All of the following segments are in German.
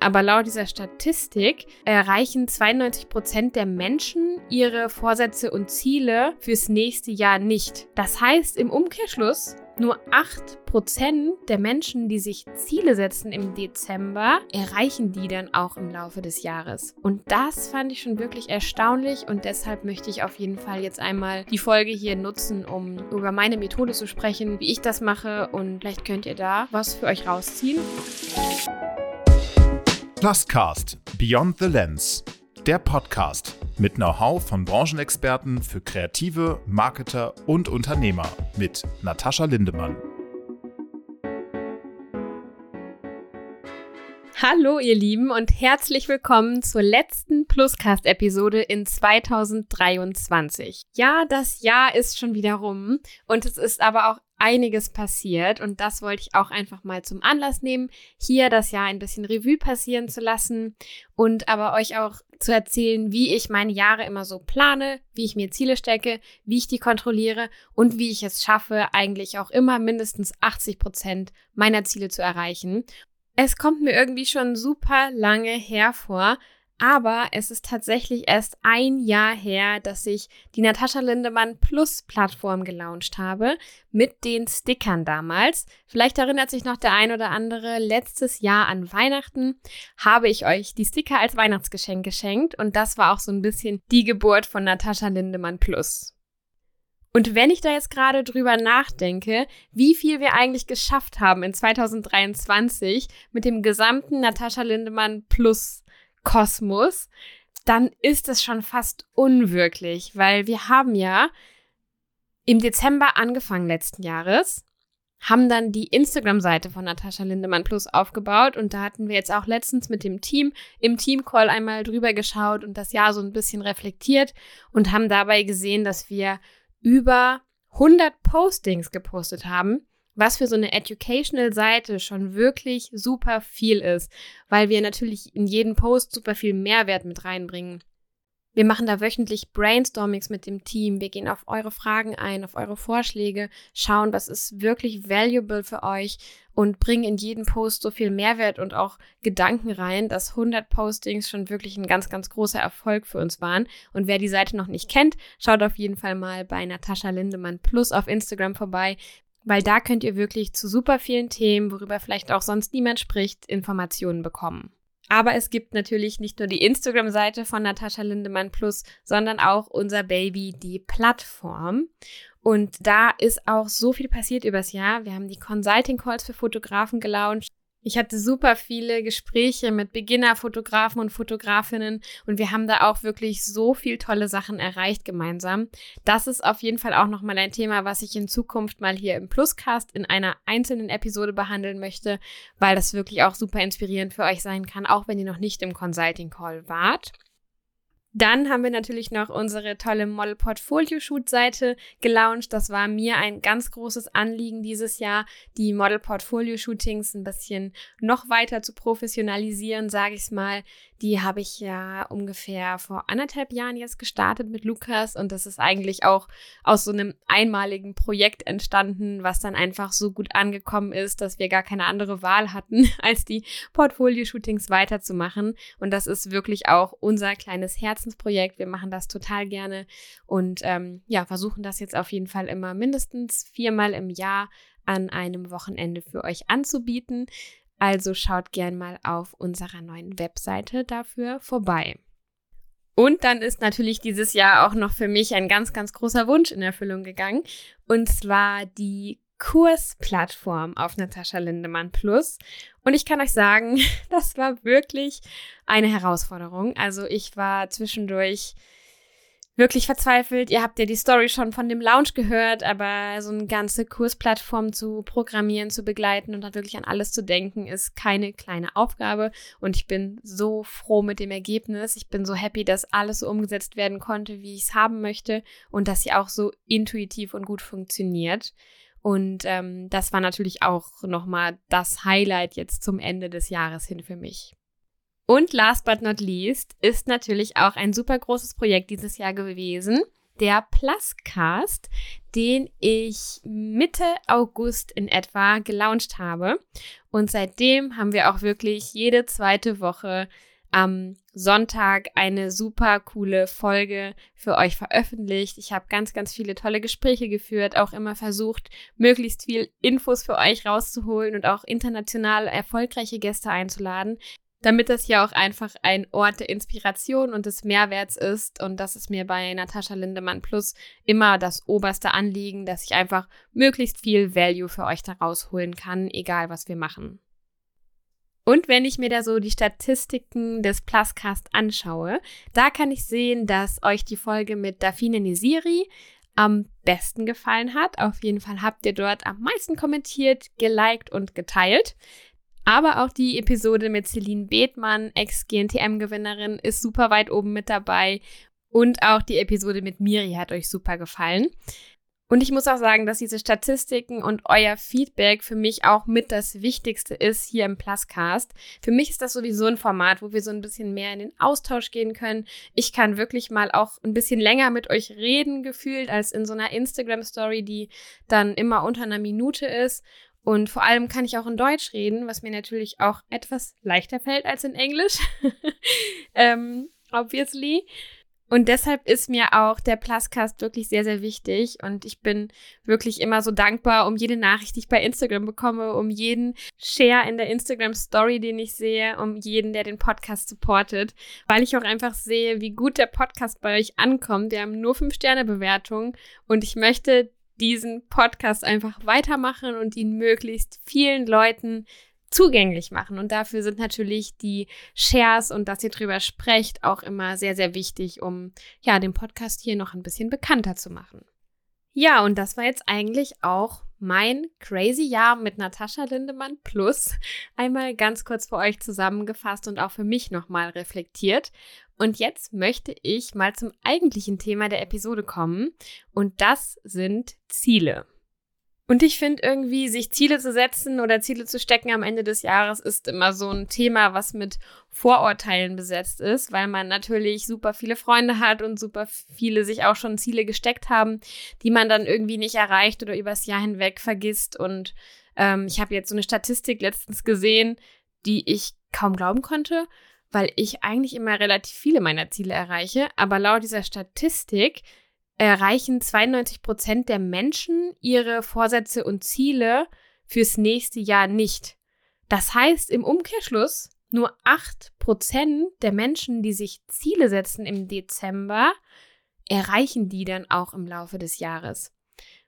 Aber laut dieser Statistik erreichen 92 Prozent der Menschen ihre Vorsätze und Ziele fürs nächste Jahr nicht. Das heißt im Umkehrschluss, nur 8% der Menschen, die sich Ziele setzen im Dezember, erreichen die dann auch im Laufe des Jahres. Und das fand ich schon wirklich erstaunlich und deshalb möchte ich auf jeden Fall jetzt einmal die Folge hier nutzen, um über meine Methode zu sprechen, wie ich das mache und vielleicht könnt ihr da was für euch rausziehen. Pluscast Beyond the Lens, der Podcast mit Know-how von Branchenexperten für Kreative, Marketer und Unternehmer mit Natascha Lindemann. Hallo ihr Lieben und herzlich willkommen zur letzten Pluscast-Episode in 2023. Ja, das Jahr ist schon wieder rum und es ist aber auch einiges passiert und das wollte ich auch einfach mal zum Anlass nehmen, hier das Jahr ein bisschen Revue passieren zu lassen und aber euch auch zu erzählen, wie ich meine Jahre immer so plane, wie ich mir Ziele stecke, wie ich die kontrolliere und wie ich es schaffe, eigentlich auch immer mindestens 80 Prozent meiner Ziele zu erreichen. Es kommt mir irgendwie schon super lange hervor, aber es ist tatsächlich erst ein Jahr her, dass ich die Natascha Lindemann Plus Plattform gelauncht habe mit den Stickern damals. Vielleicht erinnert sich noch der ein oder andere, letztes Jahr an Weihnachten habe ich euch die Sticker als Weihnachtsgeschenk geschenkt und das war auch so ein bisschen die Geburt von Natascha Lindemann Plus. Und wenn ich da jetzt gerade drüber nachdenke, wie viel wir eigentlich geschafft haben in 2023 mit dem gesamten Natascha Lindemann Plus Kosmos, dann ist es schon fast unwirklich, weil wir haben ja im Dezember angefangen letzten Jahres, haben dann die Instagram-Seite von Natascha Lindemann Plus aufgebaut und da hatten wir jetzt auch letztens mit dem Team im Team-Call einmal drüber geschaut und das Jahr so ein bisschen reflektiert und haben dabei gesehen, dass wir über 100 Postings gepostet haben was für so eine Educational-Seite schon wirklich super viel ist, weil wir natürlich in jeden Post super viel Mehrwert mit reinbringen. Wir machen da wöchentlich Brainstormings mit dem Team. Wir gehen auf eure Fragen ein, auf eure Vorschläge, schauen, was ist wirklich valuable für euch und bringen in jeden Post so viel Mehrwert und auch Gedanken rein, dass 100 Postings schon wirklich ein ganz, ganz großer Erfolg für uns waren. Und wer die Seite noch nicht kennt, schaut auf jeden Fall mal bei Natascha Lindemann Plus auf Instagram vorbei weil da könnt ihr wirklich zu super vielen Themen, worüber vielleicht auch sonst niemand spricht, Informationen bekommen. Aber es gibt natürlich nicht nur die Instagram-Seite von Natascha Lindemann Plus, sondern auch unser Baby, die Plattform. Und da ist auch so viel passiert übers Jahr. Wir haben die Consulting Calls für Fotografen gelauncht. Ich hatte super viele Gespräche mit Beginnerfotografen und Fotografinnen und wir haben da auch wirklich so viel tolle Sachen erreicht gemeinsam. Das ist auf jeden Fall auch nochmal ein Thema, was ich in Zukunft mal hier im Pluscast in einer einzelnen Episode behandeln möchte, weil das wirklich auch super inspirierend für euch sein kann, auch wenn ihr noch nicht im Consulting Call wart. Dann haben wir natürlich noch unsere tolle Model Portfolio Shoot Seite gelauncht. Das war mir ein ganz großes Anliegen dieses Jahr, die Model Portfolio Shootings ein bisschen noch weiter zu professionalisieren, sage ich mal. Die habe ich ja ungefähr vor anderthalb Jahren jetzt gestartet mit Lukas und das ist eigentlich auch aus so einem einmaligen Projekt entstanden, was dann einfach so gut angekommen ist, dass wir gar keine andere Wahl hatten, als die Portfolio-Shootings weiterzumachen. Und das ist wirklich auch unser kleines Herzensprojekt. Wir machen das total gerne und ähm, ja, versuchen das jetzt auf jeden Fall immer mindestens viermal im Jahr an einem Wochenende für euch anzubieten. Also schaut gern mal auf unserer neuen Webseite dafür vorbei. Und dann ist natürlich dieses Jahr auch noch für mich ein ganz, ganz großer Wunsch in Erfüllung gegangen. Und zwar die Kursplattform auf Natascha Lindemann Plus. Und ich kann euch sagen, das war wirklich eine Herausforderung. Also ich war zwischendurch wirklich verzweifelt. Ihr habt ja die Story schon von dem Lounge gehört, aber so eine ganze Kursplattform zu programmieren, zu begleiten und dann wirklich an alles zu denken, ist keine kleine Aufgabe. Und ich bin so froh mit dem Ergebnis. Ich bin so happy, dass alles so umgesetzt werden konnte, wie ich es haben möchte und dass sie auch so intuitiv und gut funktioniert. Und ähm, das war natürlich auch nochmal das Highlight jetzt zum Ende des Jahres hin für mich. Und last but not least ist natürlich auch ein super großes Projekt dieses Jahr gewesen, der Pluscast, den ich Mitte August in etwa gelauncht habe. Und seitdem haben wir auch wirklich jede zweite Woche am Sonntag eine super coole Folge für euch veröffentlicht. Ich habe ganz, ganz viele tolle Gespräche geführt, auch immer versucht, möglichst viel Infos für euch rauszuholen und auch international erfolgreiche Gäste einzuladen, damit das ja auch einfach ein Ort der Inspiration und des Mehrwerts ist. Und das ist mir bei Natascha Lindemann Plus immer das oberste Anliegen, dass ich einfach möglichst viel Value für euch da rausholen kann, egal was wir machen. Und wenn ich mir da so die Statistiken des Pluscast anschaue, da kann ich sehen, dass euch die Folge mit Dafine Nisiri am besten gefallen hat. Auf jeden Fall habt ihr dort am meisten kommentiert, geliked und geteilt. Aber auch die Episode mit Celine Bethmann, Ex-GNTM-Gewinnerin, ist super weit oben mit dabei. Und auch die Episode mit Miri hat euch super gefallen. Und ich muss auch sagen, dass diese Statistiken und euer Feedback für mich auch mit das Wichtigste ist hier im Pluscast. Für mich ist das sowieso ein Format, wo wir so ein bisschen mehr in den Austausch gehen können. Ich kann wirklich mal auch ein bisschen länger mit euch reden, gefühlt, als in so einer Instagram-Story, die dann immer unter einer Minute ist. Und vor allem kann ich auch in Deutsch reden, was mir natürlich auch etwas leichter fällt als in Englisch. ähm, obviously. Und deshalb ist mir auch der Pluscast wirklich sehr, sehr wichtig. Und ich bin wirklich immer so dankbar um jede Nachricht, die ich bei Instagram bekomme, um jeden Share in der Instagram Story, den ich sehe, um jeden, der den Podcast supportet, weil ich auch einfach sehe, wie gut der Podcast bei euch ankommt. Wir haben nur fünf Sterne Bewertungen und ich möchte diesen Podcast einfach weitermachen und ihn möglichst vielen Leuten zugänglich machen. Und dafür sind natürlich die Shares und dass ihr drüber sprecht auch immer sehr, sehr wichtig, um ja den Podcast hier noch ein bisschen bekannter zu machen. Ja, und das war jetzt eigentlich auch mein crazy Jahr mit Natascha Lindemann plus einmal ganz kurz für euch zusammengefasst und auch für mich nochmal reflektiert. Und jetzt möchte ich mal zum eigentlichen Thema der Episode kommen und das sind Ziele. Und ich finde irgendwie, sich Ziele zu setzen oder Ziele zu stecken am Ende des Jahres ist immer so ein Thema, was mit Vorurteilen besetzt ist, weil man natürlich super viele Freunde hat und super viele sich auch schon Ziele gesteckt haben, die man dann irgendwie nicht erreicht oder übers Jahr hinweg vergisst. Und ähm, ich habe jetzt so eine Statistik letztens gesehen, die ich kaum glauben konnte, weil ich eigentlich immer relativ viele meiner Ziele erreiche. Aber laut dieser Statistik erreichen 92 Prozent der Menschen ihre Vorsätze und Ziele fürs nächste Jahr nicht. Das heißt im Umkehrschluss, nur 8 Prozent der Menschen, die sich Ziele setzen im Dezember, erreichen die dann auch im Laufe des Jahres.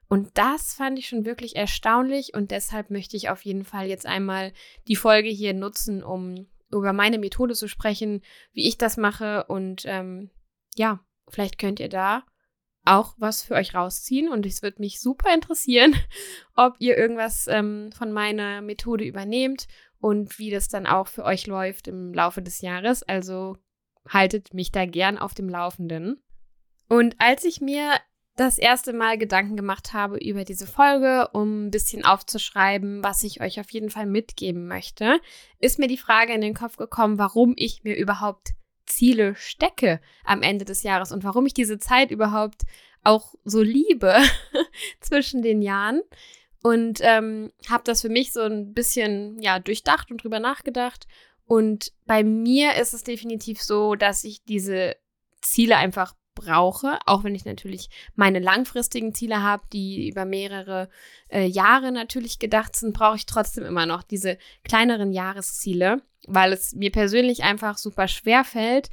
Und das fand ich schon wirklich erstaunlich und deshalb möchte ich auf jeden Fall jetzt einmal die Folge hier nutzen, um über meine Methode zu sprechen, wie ich das mache und ähm, ja, vielleicht könnt ihr da auch was für euch rausziehen und es wird mich super interessieren, ob ihr irgendwas ähm, von meiner Methode übernehmt und wie das dann auch für euch läuft im Laufe des Jahres. Also haltet mich da gern auf dem Laufenden. Und als ich mir das erste Mal Gedanken gemacht habe über diese Folge, um ein bisschen aufzuschreiben, was ich euch auf jeden Fall mitgeben möchte, ist mir die Frage in den Kopf gekommen, warum ich mir überhaupt Ziele stecke am Ende des Jahres und warum ich diese Zeit überhaupt auch so liebe zwischen den Jahren. Und ähm, habe das für mich so ein bisschen ja durchdacht und drüber nachgedacht. Und bei mir ist es definitiv so, dass ich diese Ziele einfach brauche, auch wenn ich natürlich meine langfristigen Ziele habe, die über mehrere äh, Jahre natürlich gedacht sind, brauche ich trotzdem immer noch diese kleineren Jahresziele, weil es mir persönlich einfach super schwer fällt,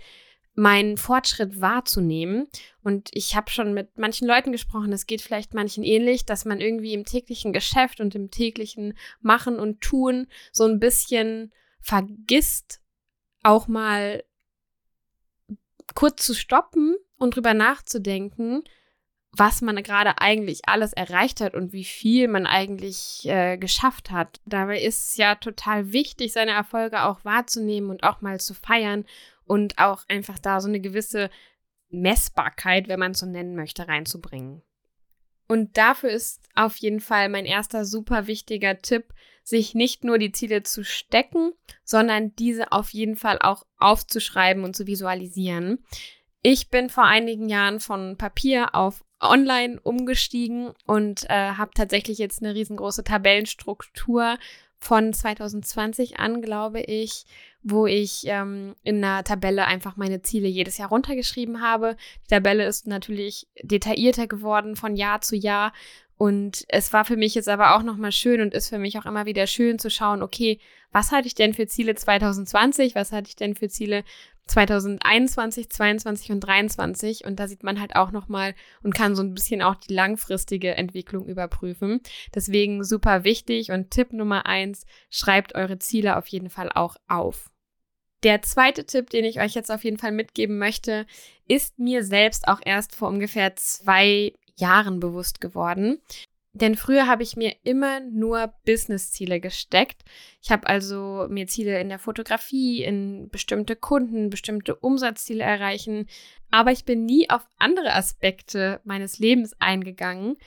meinen Fortschritt wahrzunehmen. Und ich habe schon mit manchen Leuten gesprochen, es geht vielleicht manchen ähnlich, dass man irgendwie im täglichen Geschäft und im täglichen Machen und Tun so ein bisschen vergisst, auch mal kurz zu stoppen und drüber nachzudenken, was man gerade eigentlich alles erreicht hat und wie viel man eigentlich äh, geschafft hat. Dabei ist es ja total wichtig, seine Erfolge auch wahrzunehmen und auch mal zu feiern und auch einfach da so eine gewisse Messbarkeit, wenn man es so nennen möchte, reinzubringen. Und dafür ist auf jeden Fall mein erster super wichtiger Tipp, sich nicht nur die Ziele zu stecken, sondern diese auf jeden Fall auch aufzuschreiben und zu visualisieren. Ich bin vor einigen Jahren von Papier auf online umgestiegen und äh, habe tatsächlich jetzt eine riesengroße Tabellenstruktur von 2020 an, glaube ich, wo ich ähm, in einer Tabelle einfach meine Ziele jedes Jahr runtergeschrieben habe. Die Tabelle ist natürlich detaillierter geworden von Jahr zu Jahr und es war für mich jetzt aber auch nochmal schön und ist für mich auch immer wieder schön zu schauen, okay, was hatte ich denn für Ziele 2020? Was hatte ich denn für Ziele 2021, 22 und 23? Und da sieht man halt auch nochmal und kann so ein bisschen auch die langfristige Entwicklung überprüfen. Deswegen super wichtig und Tipp Nummer eins, schreibt eure Ziele auf jeden Fall auch auf. Der zweite Tipp, den ich euch jetzt auf jeden Fall mitgeben möchte, ist mir selbst auch erst vor ungefähr zwei Jahren bewusst geworden. Denn früher habe ich mir immer nur Business-Ziele gesteckt. Ich habe also mir Ziele in der Fotografie, in bestimmte Kunden, bestimmte Umsatzziele erreichen. Aber ich bin nie auf andere Aspekte meines Lebens eingegangen.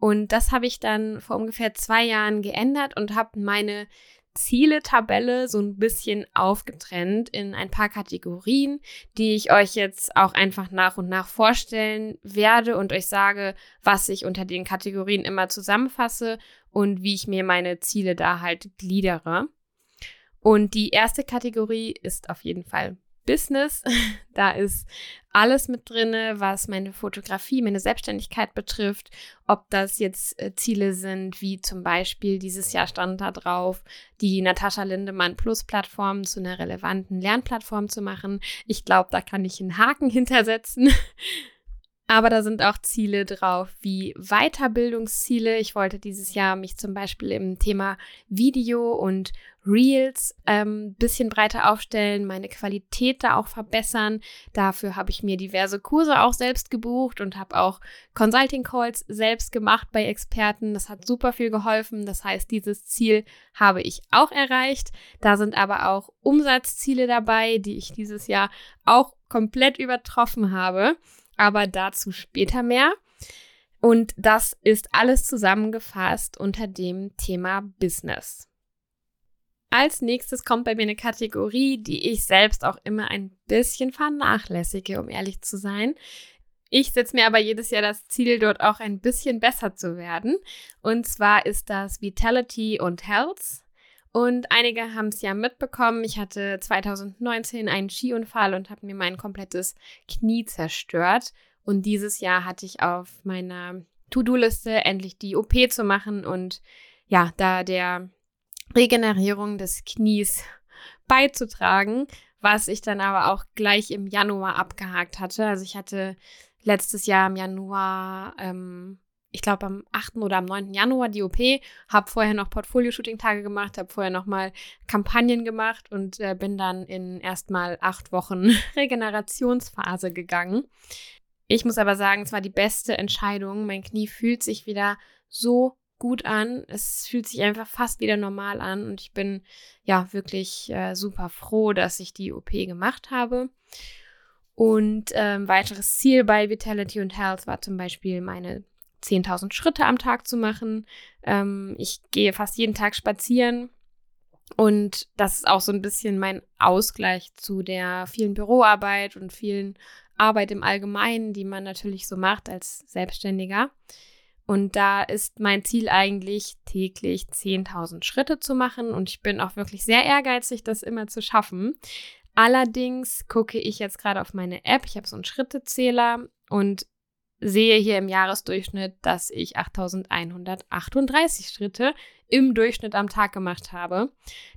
Und das habe ich dann vor ungefähr zwei Jahren geändert und habe meine Ziele-Tabelle so ein bisschen aufgetrennt in ein paar Kategorien, die ich euch jetzt auch einfach nach und nach vorstellen werde und euch sage, was ich unter den Kategorien immer zusammenfasse und wie ich mir meine Ziele da halt gliedere. Und die erste Kategorie ist auf jeden Fall Business. Da ist alles mit drinne, was meine Fotografie, meine Selbstständigkeit betrifft. Ob das jetzt äh, Ziele sind, wie zum Beispiel dieses Jahr stand da drauf, die Natascha Lindemann Plus Plattform zu einer relevanten Lernplattform zu machen. Ich glaube, da kann ich einen Haken hintersetzen. Aber da sind auch Ziele drauf wie Weiterbildungsziele. Ich wollte dieses Jahr mich zum Beispiel im Thema Video und Reels ähm, bisschen breiter aufstellen, meine Qualität da auch verbessern. Dafür habe ich mir diverse Kurse auch selbst gebucht und habe auch Consulting Calls selbst gemacht bei Experten. Das hat super viel geholfen. Das heißt, dieses Ziel habe ich auch erreicht. Da sind aber auch Umsatzziele dabei, die ich dieses Jahr auch komplett übertroffen habe aber dazu später mehr. Und das ist alles zusammengefasst unter dem Thema Business. Als nächstes kommt bei mir eine Kategorie, die ich selbst auch immer ein bisschen vernachlässige, um ehrlich zu sein. Ich setze mir aber jedes Jahr das Ziel, dort auch ein bisschen besser zu werden. Und zwar ist das Vitality und Health. Und einige haben es ja mitbekommen. Ich hatte 2019 einen Skiunfall und habe mir mein komplettes Knie zerstört. Und dieses Jahr hatte ich auf meiner To-Do-Liste endlich die OP zu machen und ja, da der Regenerierung des Knies beizutragen, was ich dann aber auch gleich im Januar abgehakt hatte. Also ich hatte letztes Jahr im Januar ähm, ich glaube, am 8. oder am 9. Januar die OP, habe vorher noch Portfolio-Shooting-Tage gemacht, habe vorher noch mal Kampagnen gemacht und äh, bin dann in erstmal acht Wochen Regenerationsphase gegangen. Ich muss aber sagen, es war die beste Entscheidung. Mein Knie fühlt sich wieder so gut an. Es fühlt sich einfach fast wieder normal an und ich bin ja wirklich äh, super froh, dass ich die OP gemacht habe. Und ähm, weiteres Ziel bei Vitality und Health war zum Beispiel meine 10.000 Schritte am Tag zu machen. Ähm, ich gehe fast jeden Tag spazieren. Und das ist auch so ein bisschen mein Ausgleich zu der vielen Büroarbeit und vielen Arbeit im Allgemeinen, die man natürlich so macht als Selbstständiger. Und da ist mein Ziel eigentlich täglich 10.000 Schritte zu machen. Und ich bin auch wirklich sehr ehrgeizig, das immer zu schaffen. Allerdings gucke ich jetzt gerade auf meine App. Ich habe so einen Schrittezähler und sehe hier im Jahresdurchschnitt, dass ich 8138 Schritte im Durchschnitt am Tag gemacht habe.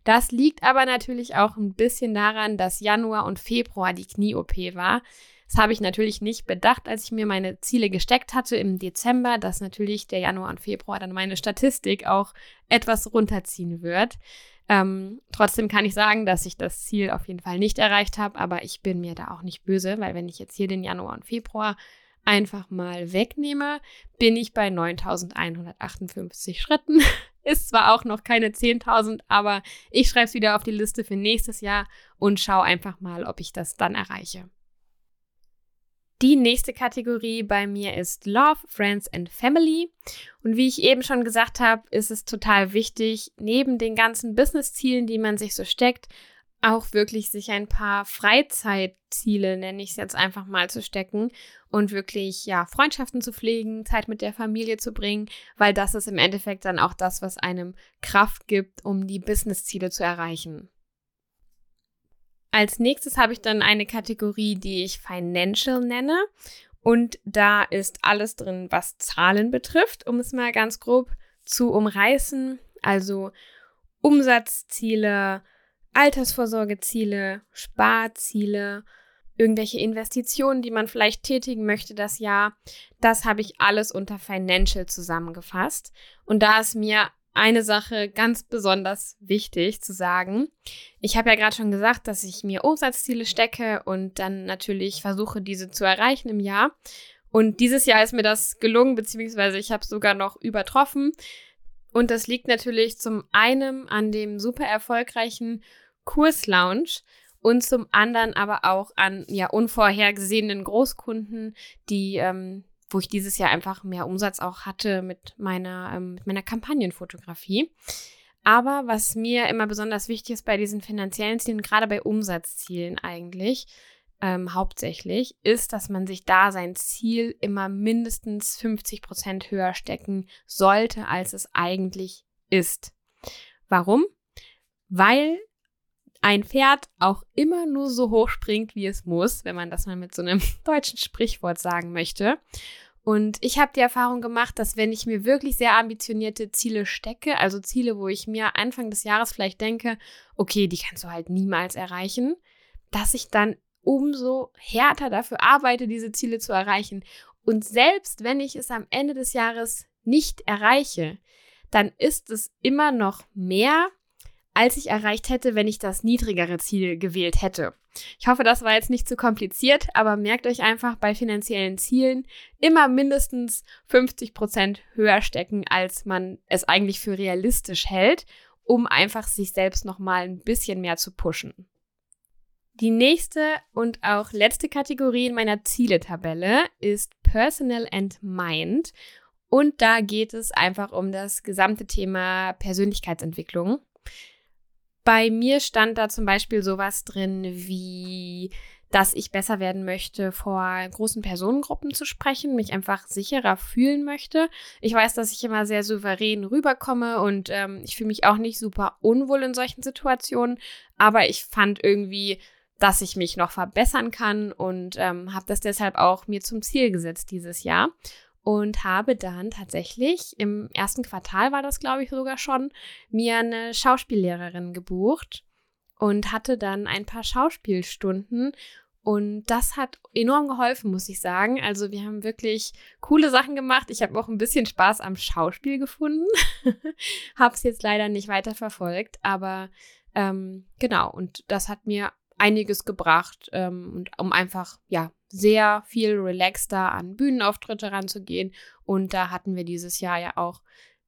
Das liegt aber natürlich auch ein bisschen daran, dass Januar und Februar die Knie-OP war. Das habe ich natürlich nicht bedacht, als ich mir meine Ziele gesteckt hatte im Dezember, dass natürlich der Januar und Februar dann meine Statistik auch etwas runterziehen wird. Ähm, trotzdem kann ich sagen, dass ich das Ziel auf jeden Fall nicht erreicht habe, aber ich bin mir da auch nicht böse, weil wenn ich jetzt hier den Januar und Februar einfach mal wegnehme, bin ich bei 9158 Schritten. Ist zwar auch noch keine 10.000, aber ich schreibe es wieder auf die Liste für nächstes Jahr und schaue einfach mal, ob ich das dann erreiche. Die nächste Kategorie bei mir ist Love, Friends and Family. Und wie ich eben schon gesagt habe, ist es total wichtig, neben den ganzen Business-Zielen, die man sich so steckt, auch wirklich sich ein paar Freizeitziele, nenne ich es jetzt einfach mal, zu stecken und wirklich, ja, Freundschaften zu pflegen, Zeit mit der Familie zu bringen, weil das ist im Endeffekt dann auch das, was einem Kraft gibt, um die Businessziele zu erreichen. Als nächstes habe ich dann eine Kategorie, die ich Financial nenne. Und da ist alles drin, was Zahlen betrifft, um es mal ganz grob zu umreißen. Also Umsatzziele, Altersvorsorgeziele, Sparziele, irgendwelche Investitionen, die man vielleicht tätigen möchte das Jahr. Das habe ich alles unter Financial zusammengefasst. Und da ist mir eine Sache ganz besonders wichtig zu sagen. Ich habe ja gerade schon gesagt, dass ich mir Umsatzziele stecke und dann natürlich versuche, diese zu erreichen im Jahr. Und dieses Jahr ist mir das gelungen, beziehungsweise ich habe sogar noch übertroffen. Und das liegt natürlich zum einen an dem super erfolgreichen Kurslounge und zum anderen aber auch an ja unvorhergesehenen Großkunden, die ähm, wo ich dieses Jahr einfach mehr Umsatz auch hatte mit meiner ähm, mit meiner Kampagnenfotografie. Aber was mir immer besonders wichtig ist bei diesen finanziellen Zielen, gerade bei Umsatzzielen eigentlich, ähm, hauptsächlich, ist, dass man sich da sein Ziel immer mindestens 50 Prozent höher stecken sollte, als es eigentlich ist. Warum? Weil ein Pferd auch immer nur so hoch springt, wie es muss, wenn man das mal mit so einem deutschen Sprichwort sagen möchte. Und ich habe die Erfahrung gemacht, dass wenn ich mir wirklich sehr ambitionierte Ziele stecke, also Ziele, wo ich mir Anfang des Jahres vielleicht denke, okay, die kannst du halt niemals erreichen, dass ich dann umso härter dafür arbeite, diese Ziele zu erreichen. Und selbst wenn ich es am Ende des Jahres nicht erreiche, dann ist es immer noch mehr, als ich erreicht hätte, wenn ich das niedrigere Ziel gewählt hätte. Ich hoffe, das war jetzt nicht zu kompliziert, aber merkt euch einfach bei finanziellen Zielen immer mindestens 50 Prozent höher stecken, als man es eigentlich für realistisch hält, um einfach sich selbst nochmal ein bisschen mehr zu pushen. Die nächste und auch letzte Kategorie in meiner Zieletabelle ist Personal and Mind. Und da geht es einfach um das gesamte Thema Persönlichkeitsentwicklung. Bei mir stand da zum Beispiel sowas drin wie, dass ich besser werden möchte, vor großen Personengruppen zu sprechen, mich einfach sicherer fühlen möchte. Ich weiß, dass ich immer sehr souverän rüberkomme und ähm, ich fühle mich auch nicht super unwohl in solchen Situationen, aber ich fand irgendwie, dass ich mich noch verbessern kann und ähm, habe das deshalb auch mir zum Ziel gesetzt dieses Jahr und habe dann tatsächlich im ersten Quartal war das, glaube ich, sogar schon, mir eine Schauspiellehrerin gebucht und hatte dann ein paar Schauspielstunden. Und das hat enorm geholfen, muss ich sagen. Also wir haben wirklich coole Sachen gemacht. Ich habe auch ein bisschen Spaß am Schauspiel gefunden. habe es jetzt leider nicht weiter verfolgt, aber ähm, genau. Und das hat mir einiges gebracht, ähm, und um einfach ja sehr viel relaxter an Bühnenauftritte ranzugehen. Und da hatten wir dieses Jahr ja auch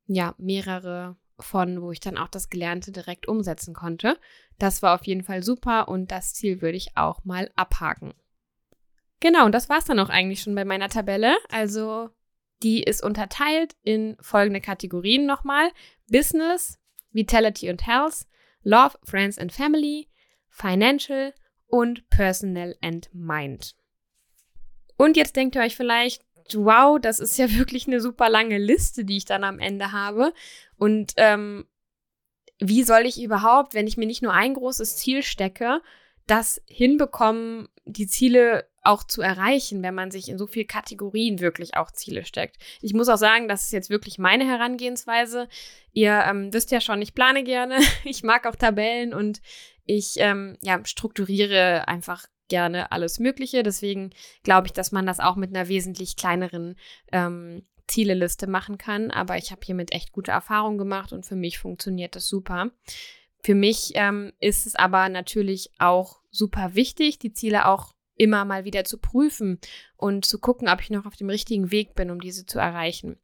ja mehrere von, wo ich dann auch das Gelernte direkt umsetzen konnte. Das war auf jeden Fall super und das Ziel würde ich auch mal abhaken. Genau, und das war es dann auch eigentlich schon bei meiner Tabelle. Also die ist unterteilt in folgende Kategorien nochmal. Business, Vitality und Health, Love, Friends and Family, Financial und Personal and Mind. Und jetzt denkt ihr euch vielleicht, wow, das ist ja wirklich eine super lange Liste, die ich dann am Ende habe. Und ähm, wie soll ich überhaupt, wenn ich mir nicht nur ein großes Ziel stecke, das hinbekommen, die Ziele auch zu erreichen, wenn man sich in so viele Kategorien wirklich auch Ziele steckt. Ich muss auch sagen, das ist jetzt wirklich meine Herangehensweise. Ihr ähm, wisst ja schon, ich plane gerne, ich mag auch Tabellen und ich ähm, ja, strukturiere einfach gerne alles Mögliche. Deswegen glaube ich, dass man das auch mit einer wesentlich kleineren ähm, Zieleliste machen kann. Aber ich habe hiermit echt gute Erfahrungen gemacht und für mich funktioniert das super. Für mich ähm, ist es aber natürlich auch super wichtig, die Ziele auch immer mal wieder zu prüfen und zu gucken, ob ich noch auf dem richtigen Weg bin, um diese zu erreichen.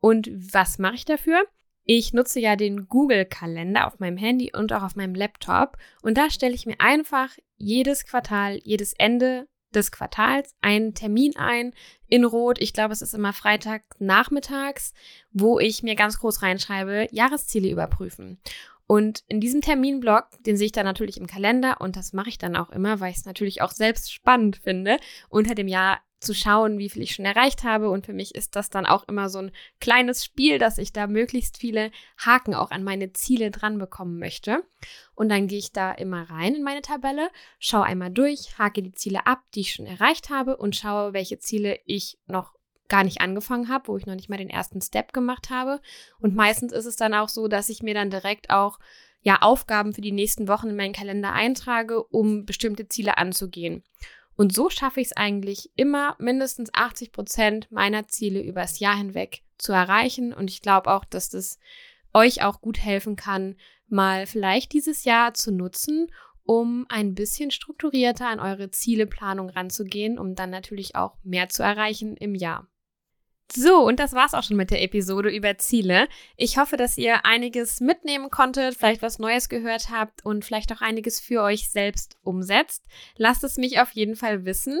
Und was mache ich dafür? Ich nutze ja den Google-Kalender auf meinem Handy und auch auf meinem Laptop und da stelle ich mir einfach jedes Quartal, jedes Ende des Quartals einen Termin ein in Rot. Ich glaube, es ist immer Freitag nachmittags, wo ich mir ganz groß reinschreibe, Jahresziele überprüfen. Und in diesem Terminblock, den sehe ich dann natürlich im Kalender und das mache ich dann auch immer, weil ich es natürlich auch selbst spannend finde, unter dem Jahr zu schauen, wie viel ich schon erreicht habe. Und für mich ist das dann auch immer so ein kleines Spiel, dass ich da möglichst viele Haken auch an meine Ziele dran bekommen möchte. Und dann gehe ich da immer rein in meine Tabelle, schaue einmal durch, hake die Ziele ab, die ich schon erreicht habe und schaue, welche Ziele ich noch gar nicht angefangen habe, wo ich noch nicht mal den ersten Step gemacht habe. Und meistens ist es dann auch so, dass ich mir dann direkt auch ja Aufgaben für die nächsten Wochen in meinen Kalender eintrage, um bestimmte Ziele anzugehen. Und so schaffe ich es eigentlich immer, mindestens 80 Prozent meiner Ziele übers Jahr hinweg zu erreichen. Und ich glaube auch, dass das euch auch gut helfen kann, mal vielleicht dieses Jahr zu nutzen, um ein bisschen strukturierter an eure Zieleplanung ranzugehen, um dann natürlich auch mehr zu erreichen im Jahr. So, und das war's auch schon mit der Episode über Ziele. Ich hoffe, dass ihr einiges mitnehmen konntet, vielleicht was Neues gehört habt und vielleicht auch einiges für euch selbst umsetzt. Lasst es mich auf jeden Fall wissen.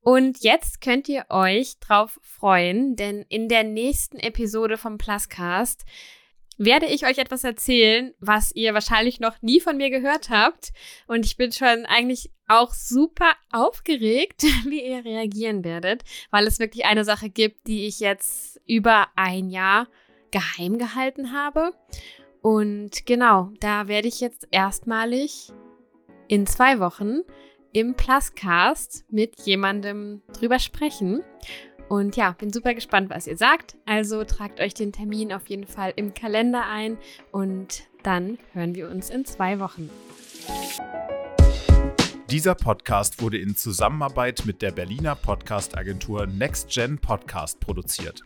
Und jetzt könnt ihr euch drauf freuen, denn in der nächsten Episode vom Pluscast werde ich euch etwas erzählen, was ihr wahrscheinlich noch nie von mir gehört habt. Und ich bin schon eigentlich auch super aufgeregt, wie ihr reagieren werdet, weil es wirklich eine Sache gibt, die ich jetzt über ein Jahr geheim gehalten habe. Und genau, da werde ich jetzt erstmalig in zwei Wochen im Pluscast mit jemandem drüber sprechen. Und ja, bin super gespannt, was ihr sagt. Also tragt euch den Termin auf jeden Fall im Kalender ein und dann hören wir uns in zwei Wochen. Dieser Podcast wurde in Zusammenarbeit mit der Berliner Podcast-Agentur NextGen Podcast produziert.